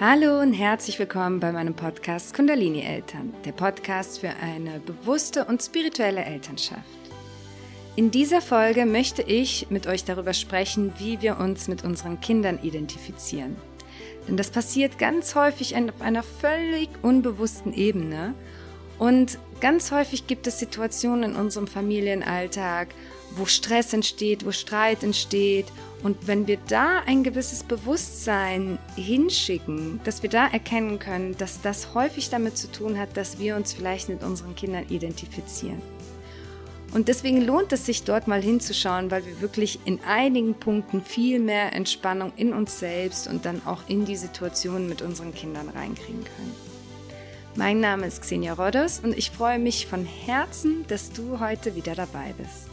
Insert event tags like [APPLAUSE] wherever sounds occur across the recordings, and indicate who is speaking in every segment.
Speaker 1: Hallo und herzlich willkommen bei meinem Podcast Kundalini Eltern, der Podcast für eine bewusste und spirituelle Elternschaft. In dieser Folge möchte ich mit euch darüber sprechen, wie wir uns mit unseren Kindern identifizieren. Denn das passiert ganz häufig auf einer völlig unbewussten Ebene und ganz häufig gibt es Situationen in unserem Familienalltag, wo Stress entsteht, wo Streit entsteht. Und wenn wir da ein gewisses Bewusstsein hinschicken, dass wir da erkennen können, dass das häufig damit zu tun hat, dass wir uns vielleicht mit unseren Kindern identifizieren. Und deswegen lohnt es sich dort mal hinzuschauen, weil wir wirklich in einigen Punkten viel mehr Entspannung in uns selbst und dann auch in die Situation mit unseren Kindern reinkriegen können. Mein Name ist Xenia Rodders und ich freue mich von Herzen, dass du heute wieder dabei bist.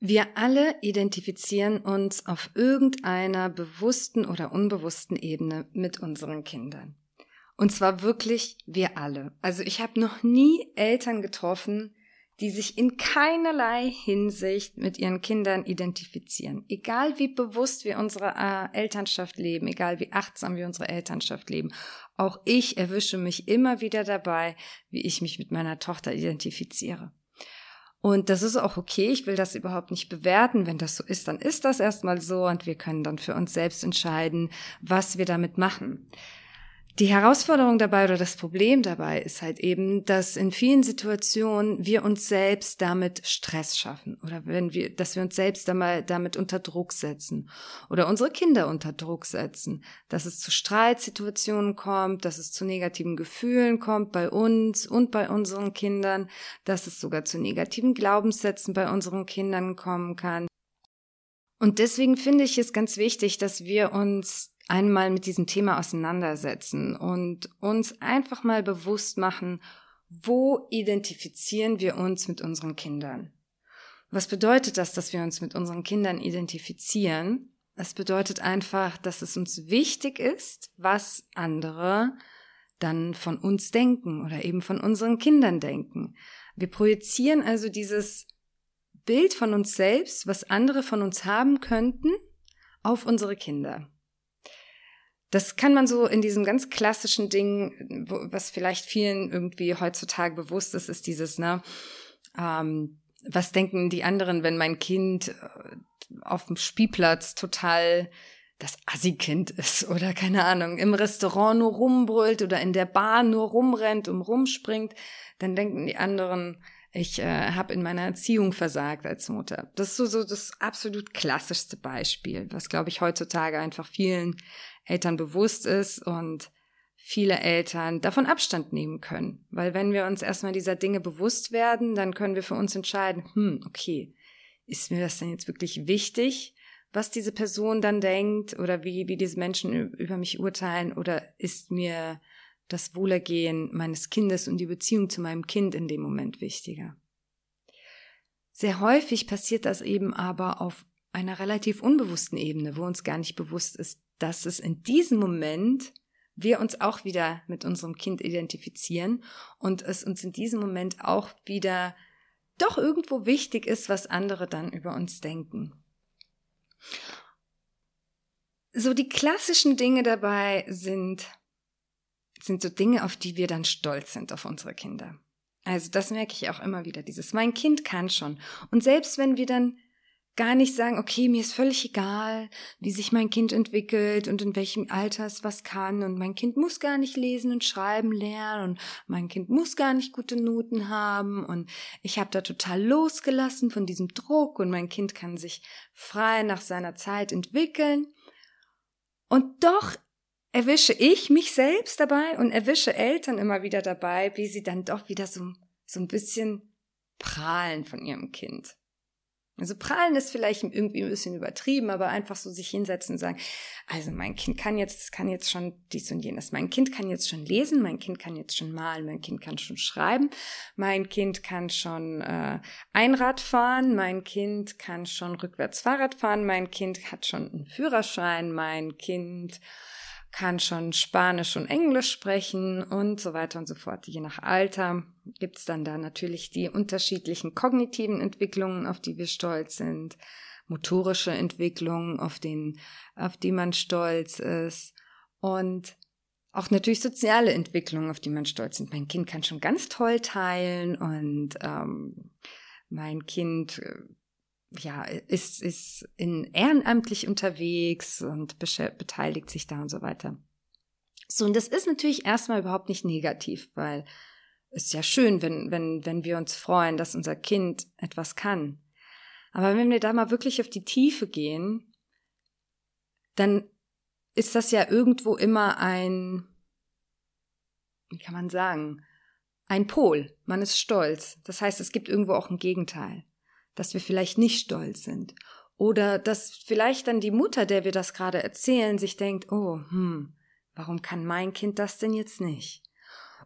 Speaker 1: Wir alle identifizieren uns auf irgendeiner bewussten oder unbewussten Ebene mit unseren Kindern. Und zwar wirklich wir alle. Also ich habe noch nie Eltern getroffen, die sich in keinerlei Hinsicht mit ihren Kindern identifizieren. Egal wie bewusst wir unsere äh, Elternschaft leben, egal wie achtsam wir unsere Elternschaft leben. Auch ich erwische mich immer wieder dabei, wie ich mich mit meiner Tochter identifiziere. Und das ist auch okay. Ich will das überhaupt nicht bewerten. Wenn das so ist, dann ist das erstmal so und wir können dann für uns selbst entscheiden, was wir damit machen. Die Herausforderung dabei oder das Problem dabei ist halt eben, dass in vielen Situationen wir uns selbst damit Stress schaffen oder wenn wir, dass wir uns selbst damit unter Druck setzen oder unsere Kinder unter Druck setzen, dass es zu Streitsituationen kommt, dass es zu negativen Gefühlen kommt bei uns und bei unseren Kindern, dass es sogar zu negativen Glaubenssätzen bei unseren Kindern kommen kann. Und deswegen finde ich es ganz wichtig, dass wir uns einmal mit diesem Thema auseinandersetzen und uns einfach mal bewusst machen, wo identifizieren wir uns mit unseren Kindern? Was bedeutet das, dass wir uns mit unseren Kindern identifizieren? Es bedeutet einfach, dass es uns wichtig ist, was andere dann von uns denken oder eben von unseren Kindern denken. Wir projizieren also dieses Bild von uns selbst, was andere von uns haben könnten, auf unsere Kinder. Das kann man so in diesem ganz klassischen Ding, was vielleicht vielen irgendwie heutzutage bewusst ist, ist dieses, ne, ähm, was denken die anderen, wenn mein Kind äh, auf dem Spielplatz total das Assi-Kind ist [LAUGHS] oder keine Ahnung, im Restaurant nur rumbrüllt oder in der Bar nur rumrennt und rumspringt, dann denken die anderen, ich äh, habe in meiner Erziehung versagt als Mutter. Das ist so, so das absolut klassischste Beispiel, was, glaube ich, heutzutage einfach vielen Eltern bewusst ist und viele Eltern davon Abstand nehmen können. Weil wenn wir uns erstmal dieser Dinge bewusst werden, dann können wir für uns entscheiden, hm, okay, ist mir das denn jetzt wirklich wichtig, was diese Person dann denkt oder wie, wie diese Menschen über mich urteilen oder ist mir das Wohlergehen meines Kindes und die Beziehung zu meinem Kind in dem Moment wichtiger? Sehr häufig passiert das eben aber auf einer relativ unbewussten Ebene, wo uns gar nicht bewusst ist, dass es in diesem Moment wir uns auch wieder mit unserem Kind identifizieren und es uns in diesem Moment auch wieder doch irgendwo wichtig ist, was andere dann über uns denken. So die klassischen Dinge dabei sind, sind so Dinge, auf die wir dann stolz sind, auf unsere Kinder. Also das merke ich auch immer wieder, dieses, mein Kind kann schon. Und selbst wenn wir dann gar nicht sagen, okay, mir ist völlig egal, wie sich mein Kind entwickelt und in welchem Alter es was kann und mein Kind muss gar nicht lesen und schreiben lernen und mein Kind muss gar nicht gute Noten haben und ich habe da total losgelassen von diesem Druck und mein Kind kann sich frei nach seiner Zeit entwickeln. Und doch erwische ich mich selbst dabei und erwische Eltern immer wieder dabei, wie sie dann doch wieder so, so ein bisschen prahlen von ihrem Kind. Also prallen ist vielleicht irgendwie ein bisschen übertrieben, aber einfach so sich hinsetzen und sagen, also mein Kind kann jetzt, kann jetzt schon dies und jenes. Mein Kind kann jetzt schon lesen, mein Kind kann jetzt schon malen, mein Kind kann schon schreiben, mein Kind kann schon äh, Einrad fahren, mein Kind kann schon rückwärts Fahrrad fahren, mein Kind hat schon einen Führerschein, mein Kind kann schon Spanisch und Englisch sprechen und so weiter und so fort. Je nach Alter gibt's dann da natürlich die unterschiedlichen kognitiven Entwicklungen, auf die wir stolz sind, motorische Entwicklungen, auf, den, auf die man stolz ist und auch natürlich soziale Entwicklungen, auf die man stolz ist. Mein Kind kann schon ganz toll teilen und ähm, mein Kind äh, ja, ist, ist in ehrenamtlich unterwegs und beteiligt sich da und so weiter. So, und das ist natürlich erstmal überhaupt nicht negativ, weil es ist ja schön, wenn, wenn, wenn wir uns freuen, dass unser Kind etwas kann. Aber wenn wir da mal wirklich auf die Tiefe gehen, dann ist das ja irgendwo immer ein, wie kann man sagen, ein Pol. Man ist stolz. Das heißt, es gibt irgendwo auch ein Gegenteil dass wir vielleicht nicht stolz sind. Oder dass vielleicht dann die Mutter, der wir das gerade erzählen, sich denkt, oh, hm, warum kann mein Kind das denn jetzt nicht?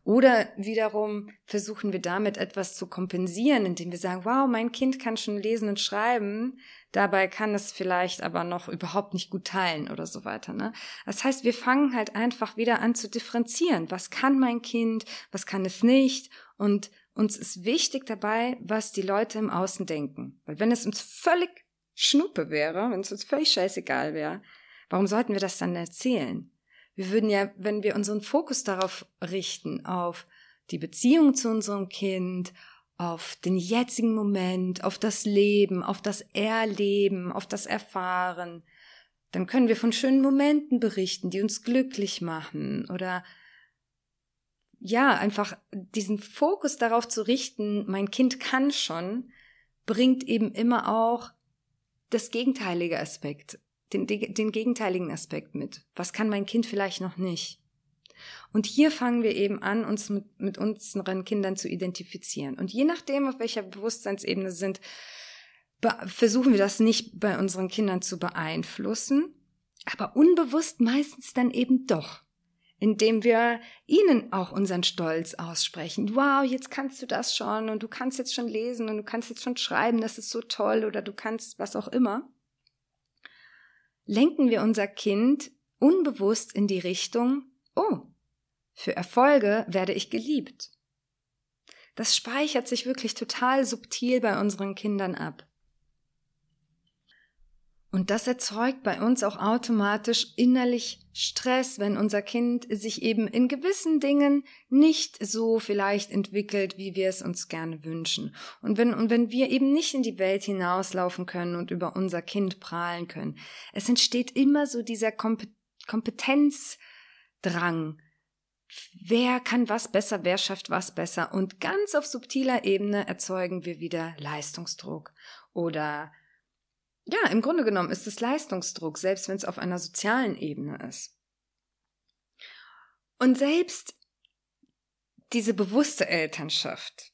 Speaker 1: Oder wiederum versuchen wir damit etwas zu kompensieren, indem wir sagen, wow, mein Kind kann schon lesen und schreiben, dabei kann es vielleicht aber noch überhaupt nicht gut teilen oder so weiter. Ne? Das heißt, wir fangen halt einfach wieder an zu differenzieren. Was kann mein Kind, was kann es nicht? Und uns ist wichtig dabei, was die Leute im Außen denken. Weil wenn es uns völlig Schnuppe wäre, wenn es uns völlig scheißegal wäre, warum sollten wir das dann erzählen? Wir würden ja, wenn wir unseren Fokus darauf richten, auf die Beziehung zu unserem Kind, auf den jetzigen Moment, auf das Leben, auf das Erleben, auf das Erfahren, dann können wir von schönen Momenten berichten, die uns glücklich machen oder ja, einfach diesen Fokus darauf zu richten, mein Kind kann schon, bringt eben immer auch das gegenteilige Aspekt, den, den gegenteiligen Aspekt mit. Was kann mein Kind vielleicht noch nicht? Und hier fangen wir eben an, uns mit, mit unseren Kindern zu identifizieren. Und je nachdem, auf welcher Bewusstseinsebene sind, versuchen wir das nicht bei unseren Kindern zu beeinflussen, aber unbewusst meistens dann eben doch indem wir ihnen auch unseren Stolz aussprechen. Wow, jetzt kannst du das schon und du kannst jetzt schon lesen und du kannst jetzt schon schreiben, das ist so toll oder du kannst was auch immer. Lenken wir unser Kind unbewusst in die Richtung, oh, für Erfolge werde ich geliebt. Das speichert sich wirklich total subtil bei unseren Kindern ab. Und das erzeugt bei uns auch automatisch innerlich Stress, wenn unser Kind sich eben in gewissen Dingen nicht so vielleicht entwickelt, wie wir es uns gerne wünschen. Und wenn, und wenn wir eben nicht in die Welt hinauslaufen können und über unser Kind prahlen können. Es entsteht immer so dieser Kompetenzdrang. Wer kann was besser, wer schafft was besser? Und ganz auf subtiler Ebene erzeugen wir wieder Leistungsdruck oder ja, im Grunde genommen ist es Leistungsdruck, selbst wenn es auf einer sozialen Ebene ist. Und selbst diese bewusste Elternschaft,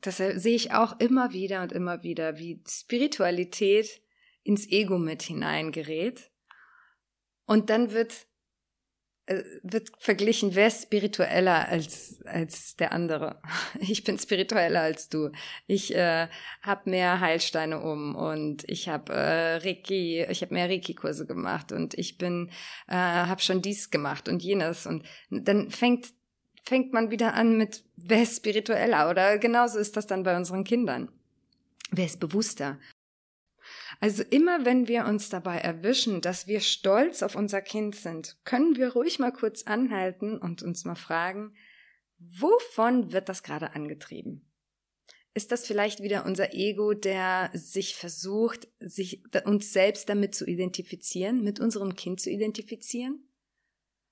Speaker 1: das sehe ich auch immer wieder und immer wieder, wie Spiritualität ins Ego mit hineingerät. Und dann wird wird verglichen, wer ist spiritueller als, als der andere. [LAUGHS] Ich bin spiritueller als du. Ich äh, habe mehr Heilsteine um und ich habe äh, Reiki, ich habe mehr Reiki-Kurse gemacht und ich bin, äh, habe schon dies gemacht und jenes. Und dann fängt fängt man wieder an mit, wer ist spiritueller? Oder genauso ist das dann bei unseren Kindern. Wer ist bewusster? Also immer wenn wir uns dabei erwischen, dass wir stolz auf unser Kind sind, können wir ruhig mal kurz anhalten und uns mal fragen, wovon wird das gerade angetrieben? Ist das vielleicht wieder unser Ego, der sich versucht, sich uns selbst damit zu identifizieren, mit unserem Kind zu identifizieren?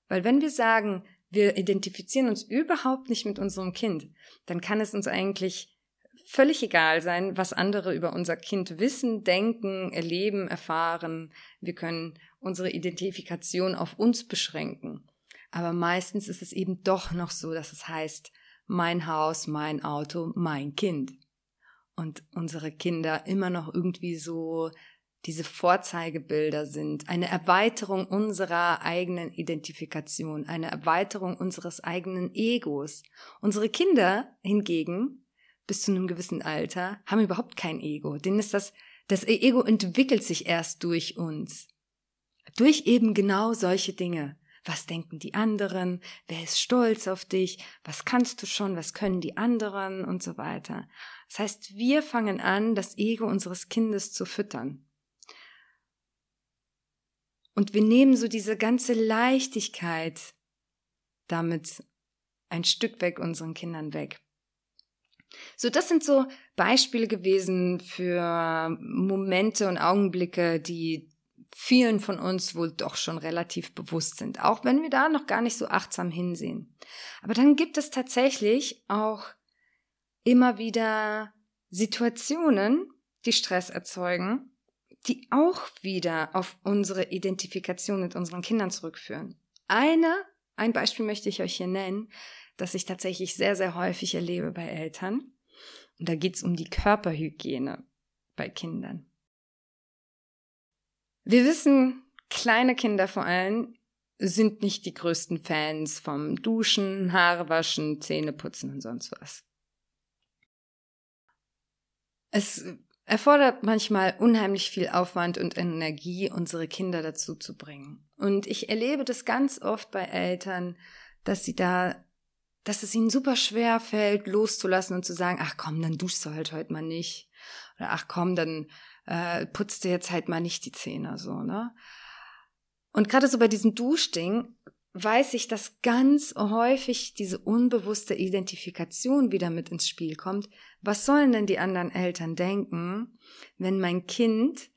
Speaker 1: Weil wenn wir sagen, wir identifizieren uns überhaupt nicht mit unserem Kind, dann kann es uns eigentlich völlig egal sein, was andere über unser Kind wissen, denken, erleben, erfahren. Wir können unsere Identifikation auf uns beschränken. Aber meistens ist es eben doch noch so, dass es heißt, mein Haus, mein Auto, mein Kind. Und unsere Kinder immer noch irgendwie so diese Vorzeigebilder sind, eine Erweiterung unserer eigenen Identifikation, eine Erweiterung unseres eigenen Egos. Unsere Kinder hingegen bis zu einem gewissen Alter haben überhaupt kein Ego. Denen ist das, das Ego entwickelt sich erst durch uns. Durch eben genau solche Dinge. Was denken die anderen? Wer ist stolz auf dich? Was kannst du schon? Was können die anderen? Und so weiter. Das heißt, wir fangen an, das Ego unseres Kindes zu füttern. Und wir nehmen so diese ganze Leichtigkeit damit ein Stück weg unseren Kindern weg. So, das sind so Beispiele gewesen für Momente und Augenblicke, die vielen von uns wohl doch schon relativ bewusst sind, auch wenn wir da noch gar nicht so achtsam hinsehen. Aber dann gibt es tatsächlich auch immer wieder Situationen, die Stress erzeugen, die auch wieder auf unsere Identifikation mit unseren Kindern zurückführen. Eine, ein Beispiel möchte ich euch hier nennen, das ich tatsächlich sehr, sehr häufig erlebe bei Eltern. Und da geht es um die Körperhygiene bei Kindern. Wir wissen, kleine Kinder vor allem sind nicht die größten Fans vom Duschen, Haare waschen, Zähne putzen und sonst was. Es erfordert manchmal unheimlich viel Aufwand und Energie, unsere Kinder dazu zu bringen. Und ich erlebe das ganz oft bei Eltern, dass sie da, dass es ihnen super schwer fällt, loszulassen und zu sagen, ach komm, dann duschst du halt heute mal nicht. Oder ach komm, dann äh, putzt du jetzt halt mal nicht die Zähne, so, ne? Und gerade so bei diesem Duschding weiß ich, dass ganz häufig diese unbewusste Identifikation wieder mit ins Spiel kommt. Was sollen denn die anderen Eltern denken, wenn mein Kind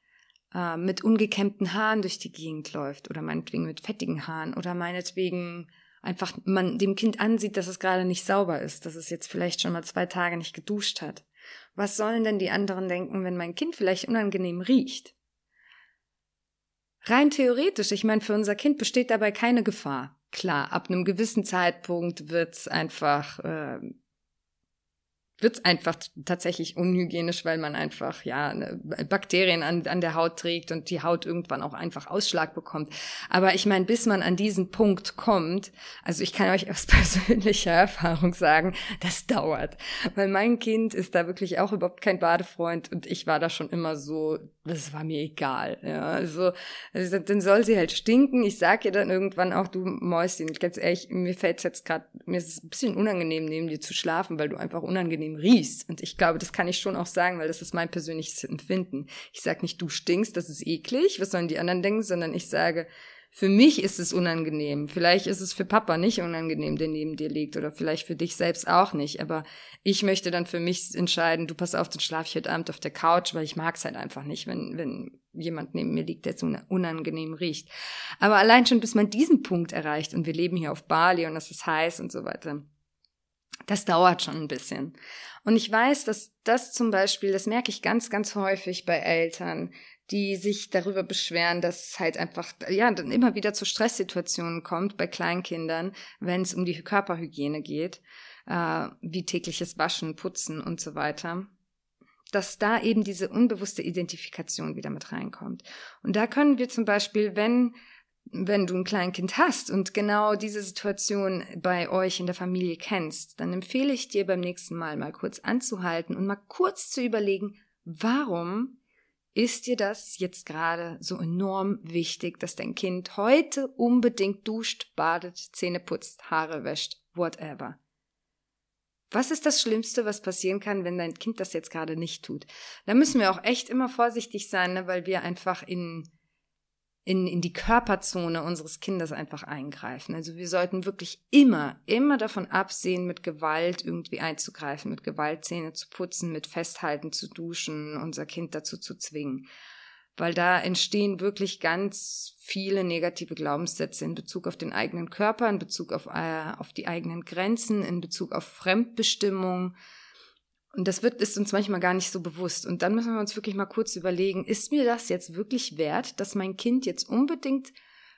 Speaker 1: äh, mit ungekämmten Haaren durch die Gegend läuft oder meinetwegen mit fettigen Haaren oder meinetwegen einfach man dem Kind ansieht, dass es gerade nicht sauber ist, dass es jetzt vielleicht schon mal zwei Tage nicht geduscht hat. Was sollen denn die anderen denken, wenn mein Kind vielleicht unangenehm riecht? Rein theoretisch, ich meine, für unser Kind besteht dabei keine Gefahr. Klar, ab einem gewissen Zeitpunkt wird's einfach äh, wird es einfach tatsächlich unhygienisch, weil man einfach ja ne, Bakterien an, an der Haut trägt und die Haut irgendwann auch einfach Ausschlag bekommt. Aber ich meine, bis man an diesen Punkt kommt, also ich kann euch aus [LAUGHS] persönlicher Erfahrung sagen, das dauert, weil mein Kind ist da wirklich auch überhaupt kein Badefreund und ich war da schon immer so, das war mir egal. Ja, also, also dann soll sie halt stinken. Ich sag ihr dann irgendwann auch, du Mäuschen, ganz ehrlich, mir fällt's jetzt gerade, mir ist es ein bisschen unangenehm neben dir zu schlafen, weil du einfach unangenehm riechst. Und ich glaube, das kann ich schon auch sagen, weil das ist mein persönliches Empfinden. Ich sage nicht, du stinkst, das ist eklig, was sollen die anderen denken, sondern ich sage, für mich ist es unangenehm. Vielleicht ist es für Papa nicht unangenehm, der neben dir liegt, oder vielleicht für dich selbst auch nicht. Aber ich möchte dann für mich entscheiden, du pass auf, dann schlafe ich heute Abend auf der Couch, weil ich mag es halt einfach nicht, wenn, wenn jemand neben mir liegt, der so unangenehm riecht. Aber allein schon, bis man diesen Punkt erreicht, und wir leben hier auf Bali und es ist heiß und so weiter, das dauert schon ein bisschen. Und ich weiß, dass das zum Beispiel, das merke ich ganz, ganz häufig bei Eltern, die sich darüber beschweren, dass es halt einfach, ja, dann immer wieder zu Stresssituationen kommt bei Kleinkindern, wenn es um die Körperhygiene geht, äh, wie tägliches Waschen, Putzen und so weiter dass da eben diese unbewusste Identifikation wieder mit reinkommt. Und da können wir zum Beispiel, wenn wenn du ein Kleinkind hast und genau diese Situation bei euch in der Familie kennst, dann empfehle ich dir beim nächsten Mal mal kurz anzuhalten und mal kurz zu überlegen, warum ist dir das jetzt gerade so enorm wichtig, dass dein Kind heute unbedingt duscht, badet, Zähne putzt, Haare wäscht, whatever? Was ist das Schlimmste, was passieren kann, wenn dein Kind das jetzt gerade nicht tut? Da müssen wir auch echt immer vorsichtig sein, ne, weil wir einfach in in, in die Körperzone unseres Kindes einfach eingreifen. Also wir sollten wirklich immer, immer davon absehen, mit Gewalt irgendwie einzugreifen, mit Gewalt Zähne zu putzen, mit Festhalten zu duschen, unser Kind dazu zu zwingen. Weil da entstehen wirklich ganz viele negative Glaubenssätze in Bezug auf den eigenen Körper, in Bezug auf, äh, auf die eigenen Grenzen, in Bezug auf Fremdbestimmung, und das wird, ist uns manchmal gar nicht so bewusst. Und dann müssen wir uns wirklich mal kurz überlegen, ist mir das jetzt wirklich wert, dass mein Kind jetzt unbedingt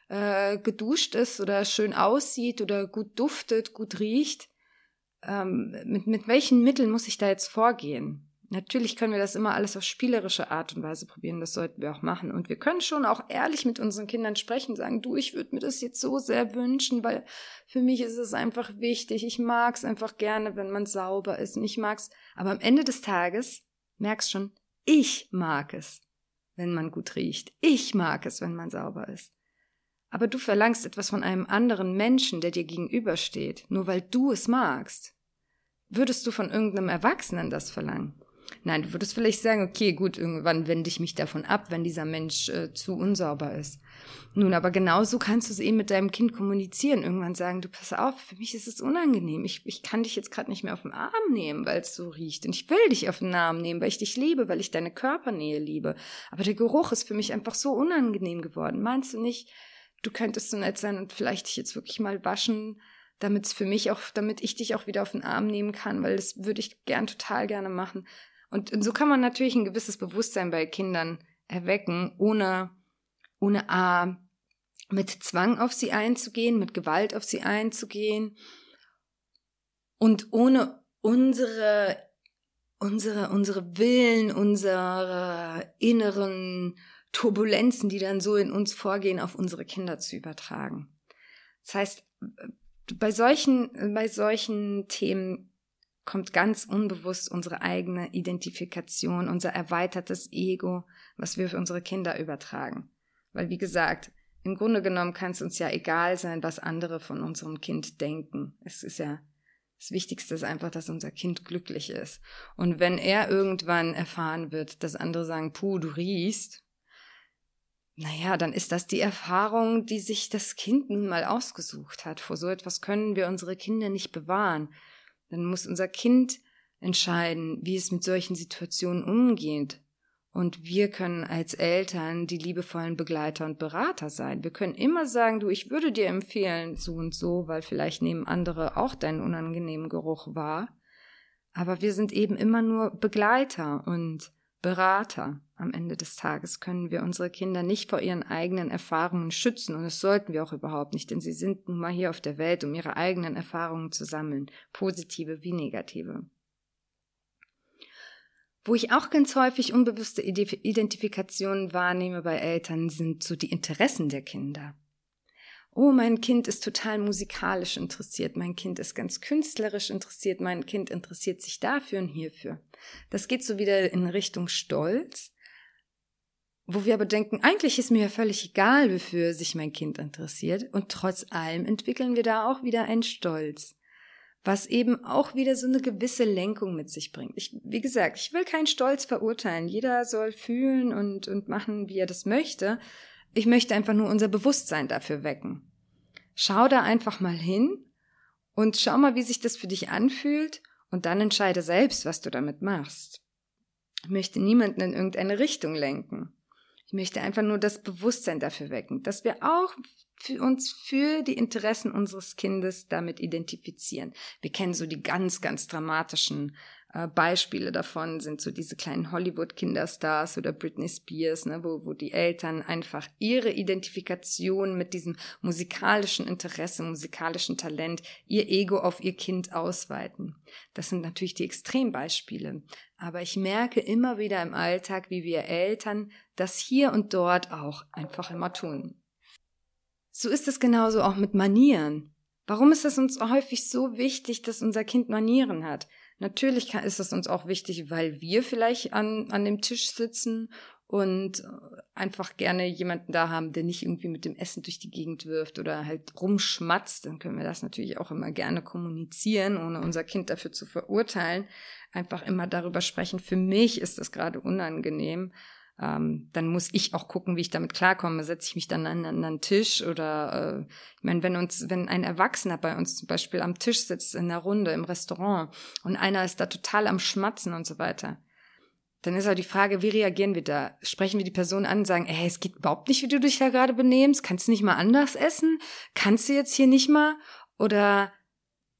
Speaker 1: äh, geduscht ist oder schön aussieht oder gut duftet, gut riecht? Ähm, mit, mit welchen Mitteln muss ich da jetzt vorgehen? Natürlich können wir das immer alles auf spielerische Art und Weise probieren, das sollten wir auch machen. Und wir können schon auch ehrlich mit unseren Kindern sprechen, sagen, du, ich würde mir das jetzt so sehr wünschen, weil für mich ist es einfach wichtig. Ich mag es einfach gerne, wenn man sauber ist. Und ich mag es. Aber am Ende des Tages merkst schon, ich mag es, wenn man gut riecht. Ich mag es, wenn man sauber ist. aber du verlangst etwas von einem anderen Menschen, der dir gegenübersteht, nur weil du es magst. Würdest du von irgendeinem Erwachsenen das verlangen? Nein, du würdest vielleicht sagen, okay, gut, irgendwann wende ich mich davon ab, wenn dieser Mensch äh, zu unsauber ist. Nun, aber genauso kannst du es eben mit deinem Kind kommunizieren. Irgendwann sagen, du pass auf, für mich ist es unangenehm. Ich, ich kann dich jetzt gerade nicht mehr auf den Arm nehmen, weil es so riecht. Und ich will dich auf den Arm nehmen, weil ich dich liebe, weil ich deine Körpernähe liebe. Aber der Geruch ist für mich einfach so unangenehm geworden. Meinst du nicht, du könntest so nett sein und vielleicht dich jetzt wirklich mal waschen, damit es für mich auch, damit ich dich auch wieder auf den Arm nehmen kann, weil das würde ich gern total gerne machen. Und, so kann man natürlich ein gewisses Bewusstsein bei Kindern erwecken, ohne, ohne A, mit Zwang auf sie einzugehen, mit Gewalt auf sie einzugehen und ohne unsere, unsere, unsere Willen, unsere inneren Turbulenzen, die dann so in uns vorgehen, auf unsere Kinder zu übertragen. Das heißt, bei solchen, bei solchen Themen kommt ganz unbewusst unsere eigene Identifikation, unser erweitertes Ego, was wir für unsere Kinder übertragen. Weil, wie gesagt, im Grunde genommen kann es uns ja egal sein, was andere von unserem Kind denken. Es ist ja das Wichtigste ist einfach, dass unser Kind glücklich ist. Und wenn er irgendwann erfahren wird, dass andere sagen, puh, du riechst, naja, dann ist das die Erfahrung, die sich das Kind nun mal ausgesucht hat. Vor so etwas können wir unsere Kinder nicht bewahren. Dann muss unser Kind entscheiden, wie es mit solchen Situationen umgeht. Und wir können als Eltern die liebevollen Begleiter und Berater sein. Wir können immer sagen, du, ich würde dir empfehlen, so und so, weil vielleicht nehmen andere auch deinen unangenehmen Geruch wahr. Aber wir sind eben immer nur Begleiter und Berater. Am Ende des Tages können wir unsere Kinder nicht vor ihren eigenen Erfahrungen schützen und das sollten wir auch überhaupt nicht, denn sie sind nun mal hier auf der Welt, um ihre eigenen Erfahrungen zu sammeln, positive wie negative. Wo ich auch ganz häufig unbewusste Identifikationen wahrnehme bei Eltern, sind so die Interessen der Kinder oh, mein Kind ist total musikalisch interessiert, mein Kind ist ganz künstlerisch interessiert, mein Kind interessiert sich dafür und hierfür. Das geht so wieder in Richtung Stolz, wo wir aber denken, eigentlich ist mir ja völlig egal, wofür sich mein Kind interessiert, und trotz allem entwickeln wir da auch wieder einen Stolz, was eben auch wieder so eine gewisse Lenkung mit sich bringt. Ich, wie gesagt, ich will keinen Stolz verurteilen. Jeder soll fühlen und, und machen, wie er das möchte. Ich möchte einfach nur unser Bewusstsein dafür wecken. Schau da einfach mal hin und schau mal, wie sich das für dich anfühlt und dann entscheide selbst, was du damit machst. Ich möchte niemanden in irgendeine Richtung lenken. Ich möchte einfach nur das Bewusstsein dafür wecken, dass wir auch für uns für die Interessen unseres Kindes damit identifizieren. Wir kennen so die ganz, ganz dramatischen äh, Beispiele davon sind so diese kleinen Hollywood-Kinderstars oder Britney Spears, ne, wo, wo die Eltern einfach ihre Identifikation mit diesem musikalischen Interesse, musikalischen Talent, ihr Ego auf ihr Kind ausweiten. Das sind natürlich die Extrembeispiele. Aber ich merke immer wieder im Alltag, wie wir Eltern das hier und dort auch einfach immer tun. So ist es genauso auch mit Manieren. Warum ist es uns häufig so wichtig, dass unser Kind Manieren hat? Natürlich ist es uns auch wichtig, weil wir vielleicht an, an dem Tisch sitzen und äh, einfach gerne jemanden da haben, der nicht irgendwie mit dem Essen durch die Gegend wirft oder halt rumschmatzt. Dann können wir das natürlich auch immer gerne kommunizieren, ohne unser Kind dafür zu verurteilen. Einfach immer darüber sprechen. Für mich ist das gerade unangenehm ähm, dann muss ich auch gucken, wie ich damit klarkomme. Setze ich mich dann an, an einen Tisch oder äh, ich meine, wenn uns, wenn ein Erwachsener bei uns zum Beispiel am Tisch sitzt in der Runde im Restaurant und einer ist da total am Schmatzen und so weiter, dann ist auch die Frage, wie reagieren wir da? Sprechen wir die Person an und sagen, ey, es geht überhaupt nicht, wie du dich da gerade benehmst, kannst du nicht mal anders essen? Kannst du jetzt hier nicht mal? Oder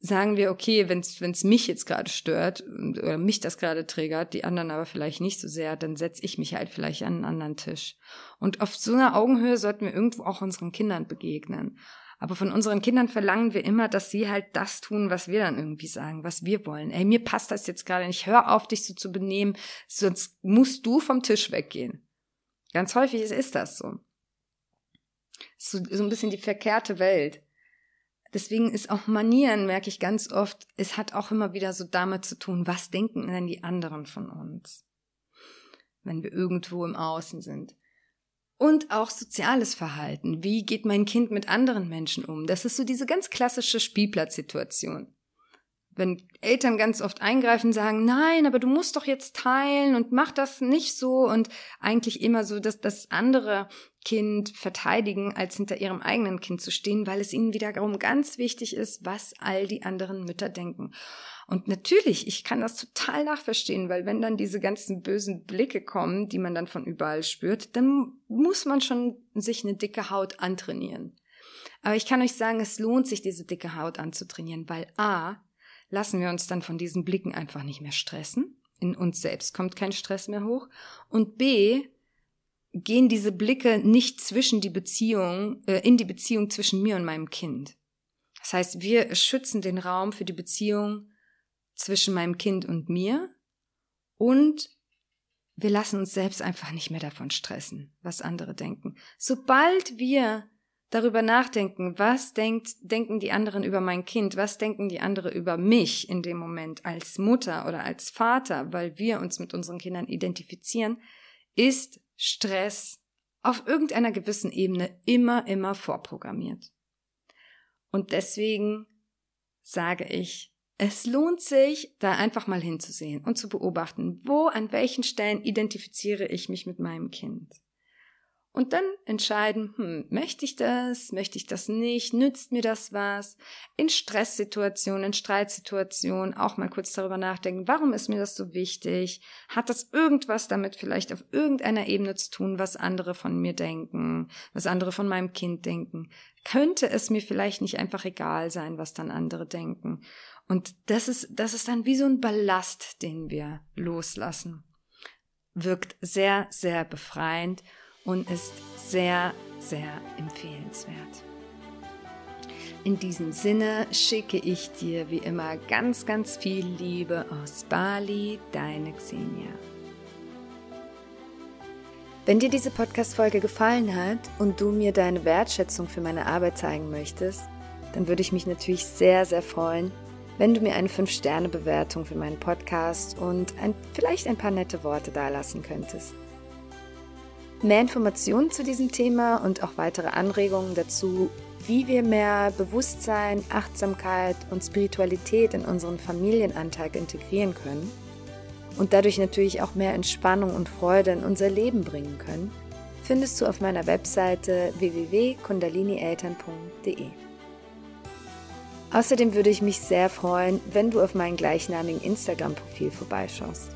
Speaker 1: sagen wir, okay, wenn es mich jetzt gerade stört oder mich das gerade triggert, die anderen aber vielleicht nicht so sehr, dann setze ich mich halt vielleicht an einen anderen Tisch. Und auf so einer Augenhöhe sollten wir irgendwo auch unseren Kindern begegnen. Aber von unseren Kindern verlangen wir immer, dass sie halt das tun, was wir dann irgendwie sagen, was wir wollen. Ey, mir passt das jetzt gerade nicht. Hör auf, dich so zu benehmen, sonst musst du vom Tisch weggehen. Ganz häufig ist das so. So, so ein bisschen die verkehrte Welt. Deswegen ist auch Manieren, merke ich ganz oft, es hat auch immer wieder so damit zu tun, was denken denn die anderen von uns, wenn wir irgendwo im Außen sind. Und auch soziales Verhalten. Wie geht mein Kind mit anderen Menschen um? Das ist so diese ganz klassische Spielplatzsituation wenn Eltern ganz oft eingreifen, sagen, nein, aber du musst doch jetzt teilen und mach das nicht so und eigentlich immer so, dass das andere Kind verteidigen, als hinter ihrem eigenen Kind zu stehen, weil es ihnen wiederum ganz wichtig ist, was all die anderen Mütter denken. Und natürlich, ich kann das total nachverstehen, weil wenn dann diese ganzen bösen Blicke kommen, die man dann von überall spürt, dann muss man schon sich eine dicke Haut antrainieren. Aber ich kann euch sagen, es lohnt sich, diese dicke Haut anzutrainieren, weil A, lassen wir uns dann von diesen Blicken einfach nicht mehr stressen. In uns selbst kommt kein Stress mehr hoch. Und B, gehen diese Blicke nicht zwischen die Beziehung, äh, in die Beziehung zwischen mir und meinem Kind. Das heißt, wir schützen den Raum für die Beziehung zwischen meinem Kind und mir und wir lassen uns selbst einfach nicht mehr davon stressen, was andere denken. Sobald wir darüber nachdenken, was denkt, denken die anderen über mein Kind, was denken die anderen über mich in dem Moment als Mutter oder als Vater, weil wir uns mit unseren Kindern identifizieren, ist Stress auf irgendeiner gewissen Ebene immer, immer vorprogrammiert. Und deswegen sage ich, es lohnt sich, da einfach mal hinzusehen und zu beobachten, wo, an welchen Stellen identifiziere ich mich mit meinem Kind. Und dann entscheiden, hm, möchte ich das, möchte ich das nicht, nützt mir das was? In Stresssituationen, in Streitsituationen auch mal kurz darüber nachdenken, warum ist mir das so wichtig? Hat das irgendwas damit vielleicht auf irgendeiner Ebene zu tun, was andere von mir denken, was andere von meinem Kind denken? Könnte es mir vielleicht nicht einfach egal sein, was dann andere denken? Und das ist, das ist dann wie so ein Ballast, den wir loslassen. Wirkt sehr, sehr befreiend und ist sehr, sehr empfehlenswert. In diesem Sinne schicke ich dir wie immer ganz, ganz viel Liebe aus Bali, deine Xenia. Wenn dir diese Podcast-Folge gefallen hat und du mir deine Wertschätzung für meine Arbeit zeigen möchtest, dann würde ich mich natürlich sehr, sehr freuen, wenn du mir eine 5-Sterne-Bewertung für meinen Podcast und ein, vielleicht ein paar nette Worte dalassen könntest. Mehr Informationen zu diesem Thema und auch weitere Anregungen dazu, wie wir mehr Bewusstsein, Achtsamkeit und Spiritualität in unseren Familienalltag integrieren können und dadurch natürlich auch mehr Entspannung und Freude in unser Leben bringen können, findest du auf meiner Webseite www.kundalinieltern.de. Außerdem würde ich mich sehr freuen, wenn du auf meinem gleichnamigen Instagram-Profil vorbeischaust.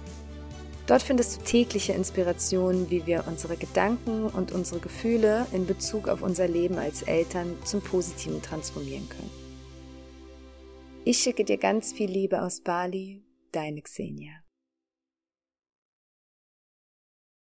Speaker 1: Dort findest du tägliche Inspirationen, wie wir unsere Gedanken und unsere Gefühle in Bezug auf unser Leben als Eltern zum Positiven transformieren können. Ich schicke dir ganz viel Liebe aus Bali, deine Xenia.